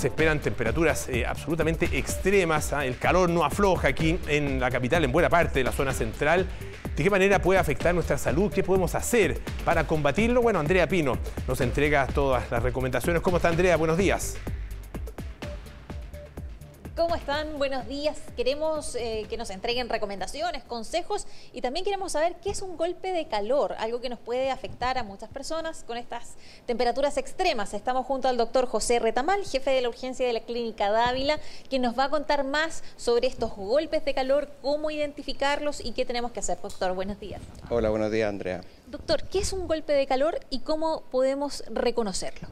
se esperan temperaturas eh, absolutamente extremas. ¿ah? El calor no afloja aquí en la capital, en buena parte de la zona central. ¿De qué manera puede afectar nuestra salud? ¿Qué podemos hacer para combatirlo? Bueno, Andrea Pino nos entrega todas las recomendaciones. ¿Cómo está Andrea? Buenos días. ¿Cómo están? Buenos días. Queremos eh, que nos entreguen recomendaciones, consejos y también queremos saber qué es un golpe de calor, algo que nos puede afectar a muchas personas con estas temperaturas extremas. Estamos junto al doctor José Retamal, jefe de la urgencia de la Clínica Dávila, quien nos va a contar más sobre estos golpes de calor, cómo identificarlos y qué tenemos que hacer. Doctor, buenos días. Hola, buenos días, Andrea. Doctor, ¿qué es un golpe de calor y cómo podemos reconocerlo?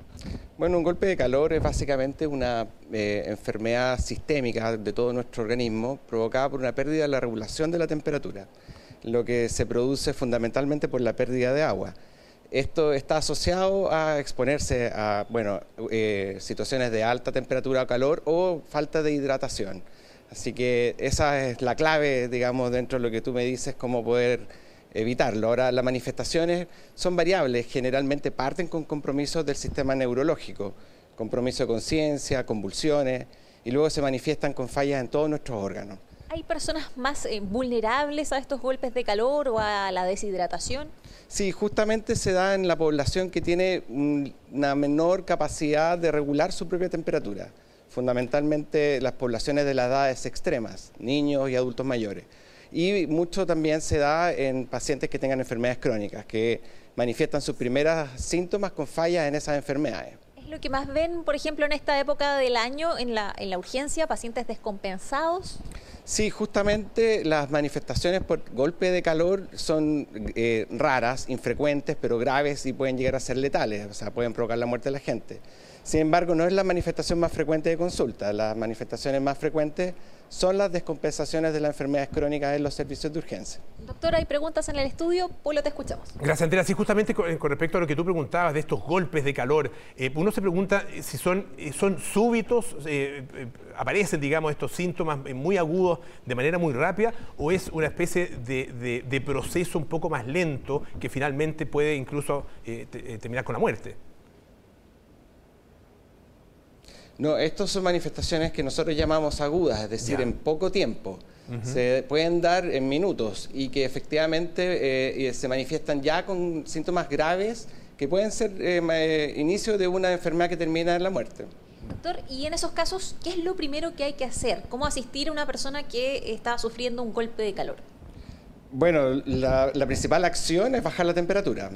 Bueno, un golpe de calor es básicamente una eh, enfermedad sistémica de todo nuestro organismo provocada por una pérdida de la regulación de la temperatura, lo que se produce fundamentalmente por la pérdida de agua. Esto está asociado a exponerse a bueno, eh, situaciones de alta temperatura o calor o falta de hidratación. Así que esa es la clave, digamos, dentro de lo que tú me dices, cómo poder evitarlo. Ahora, las manifestaciones son variables, generalmente parten con compromisos del sistema neurológico, compromiso de conciencia, convulsiones, y luego se manifiestan con fallas en todos nuestros órganos. ¿Hay personas más eh, vulnerables a estos golpes de calor o a la deshidratación? Sí, justamente se da en la población que tiene una menor capacidad de regular su propia temperatura, fundamentalmente las poblaciones de las edades extremas, niños y adultos mayores y mucho también se da en pacientes que tengan enfermedades crónicas, que manifiestan sus primeros síntomas con fallas en esas enfermedades. ¿Es lo que más ven, por ejemplo, en esta época del año en la, en la urgencia, pacientes descompensados? Sí, justamente las manifestaciones por golpe de calor son eh, raras, infrecuentes, pero graves y pueden llegar a ser letales, o sea, pueden provocar la muerte de la gente. Sin embargo, no es la manifestación más frecuente de consulta. Las manifestaciones más frecuentes son las descompensaciones de las enfermedades crónicas en los servicios de urgencia. Doctor, hay preguntas en el estudio, Polo, te escuchamos. Gracias, Andrea. Sí, justamente con, respecto a lo que tú preguntabas de estos golpes de calor, eh, uno se pregunta si son, eh, son súbitos, eh, aparecen, digamos, estos síntomas muy agudos de manera muy rápida, o es una especie de, proceso un poco más lento que finalmente puede incluso terminar con la muerte. No, estas son manifestaciones que nosotros llamamos agudas, es decir, en poco tiempo. Se pueden dar en minutos y que efectivamente eh, se manifiestan ya con síntomas graves que pueden ser eh, eh, inicio de una enfermedad que termina en la muerte. Doctor, y en esos casos, ¿qué es lo primero que hay que hacer? ¿Cómo asistir a una persona que está sufriendo un golpe de calor? Bueno, la principal acción es bajar la temperatura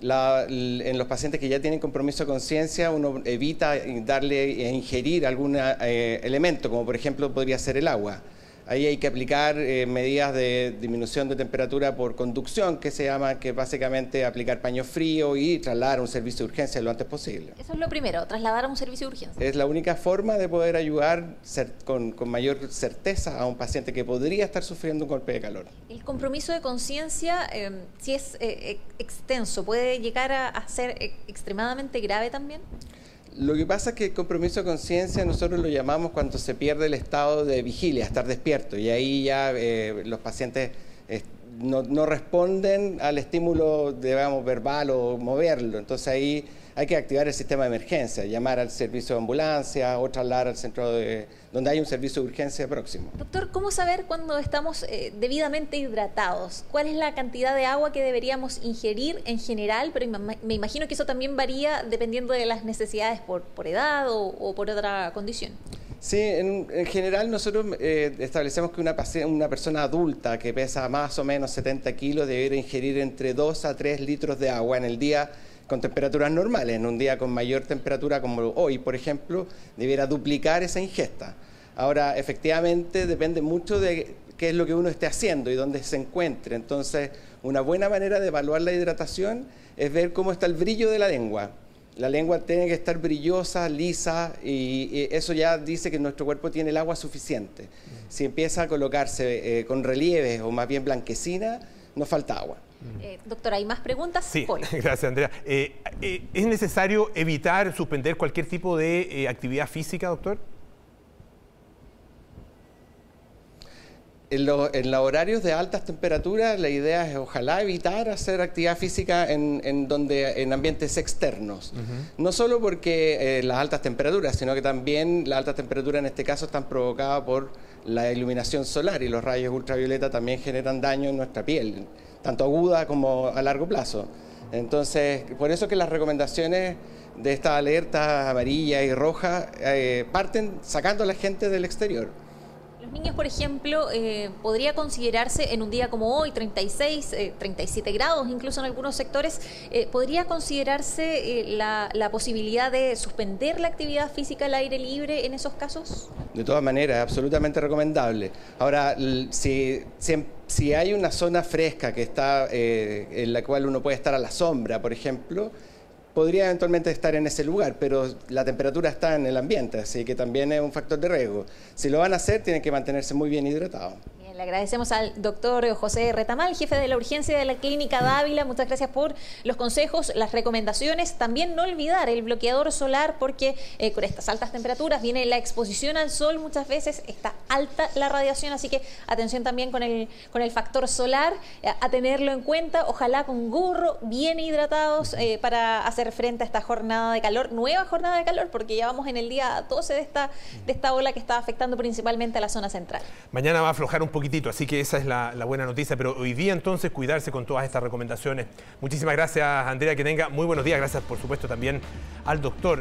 en los pacientes que ya tienen compromiso de conciencia, uno evita darle e ingerir algún eh, elemento, como por ejemplo podría ser el agua. Ahí hay que aplicar eh, medidas de disminución de temperatura por conducción, que se llama, que básicamente aplicar paño frío y trasladar a un servicio de urgencia lo antes posible. Eso es lo primero, trasladar a un servicio de urgencia. Es la única forma de poder ayudar con, mayor certeza a un paciente que podría estar sufriendo un golpe de calor. El compromiso de conciencia, em, si es eh, extenso, ¿puede llegar a ser extremadamente grave también? Lo que pasa es que el compromiso de conciencia nosotros lo llamamos cuando se pierde el estado de vigilia, estar despierto, y ahí ya eh, los pacientes eh, no, no, responden al estímulo, digamos, verbal o moverlo. Entonces ahí hay que activar el sistema de emergencia, llamar al servicio de ambulancia o trasladar al centro de, donde hay un servicio de urgencia próximo. Doctor, ¿cómo saber cuando estamos eh, debidamente hidratados? ¿Cuál es la cantidad de agua que deberíamos ingerir en general? Pero me imagino que eso también varía dependiendo de las necesidades por, por edad o, por otra condición. Sí, en, general nosotros eh, establecemos que una, una, persona adulta que pesa más o menos 70 kilos debería ingerir entre 2 a 3 litros de agua en el día con temperaturas normales. En un día con mayor temperatura como hoy, por ejemplo, debiera duplicar esa ingesta. Ahora, efectivamente, depende mucho de qué es lo que uno esté haciendo y dónde se encuentre. Entonces, una buena manera de evaluar la hidratación es ver cómo está el brillo de la lengua. La lengua tiene que estar brillosa, lisa, y, eso ya dice que nuestro cuerpo tiene el agua suficiente. Si empieza a colocarse eh, con relieves o más bien blanquecina, nos falta agua. Eh, doctora, ¿hay más preguntas? Sí, gracias Andrea. Eh, eh, ¿Es necesario evitar, suspender cualquier tipo de actividad física, doctor? En, los horarios de altas temperaturas, la idea es ojalá evitar hacer actividad física en, donde, en ambientes externos. No solo porque eh, las altas temperaturas, sino que también las altas temperaturas en este caso están provocadas por la iluminación solar y los rayos ultravioleta también generan daño en nuestra piel, tanto aguda como a largo plazo. Entonces, por eso que las recomendaciones de estas alertas amarilla y roja eh, parten sacando a la gente del exterior. Los niños, por ejemplo, eh, podría considerarse en un día como hoy, 36, 37 eh, grados, incluso en algunos sectores, podría considerarse la, posibilidad de suspender la actividad física al aire libre en esos casos? De todas maneras, absolutamente recomendable. Ahora, si, si, hay una zona fresca que está, en la cual uno puede estar a la sombra, por ejemplo, podría eventualmente estar en ese lugar, pero la temperatura está en el ambiente, así que también es un factor de riesgo. Si lo van a hacer, tienen que mantenerse muy bien hidratados. Le agradecemos al doctor José Retamal, jefe de la urgencia de la Clínica Dávila. Muchas gracias por los consejos, las recomendaciones. También no olvidar el bloqueador solar porque eh, con estas altas temperaturas viene la exposición al sol muchas veces, está alta la radiación, así que atención también con el, con el factor solar, eh, a tenerlo en cuenta. Ojalá con gorro, bien hidratados eh, para hacer frente a esta jornada de calor, nueva jornada de calor, porque ya vamos en el día 12 de esta, de esta ola que está afectando principalmente a la zona central. Mañana va a aflojar un poquito así que esa es la, buena noticia. Pero hoy día entonces cuidarse con todas estas recomendaciones. Muchísimas gracias, Andrea, que tenga muy buenos días. Gracias, por supuesto, también al doctor.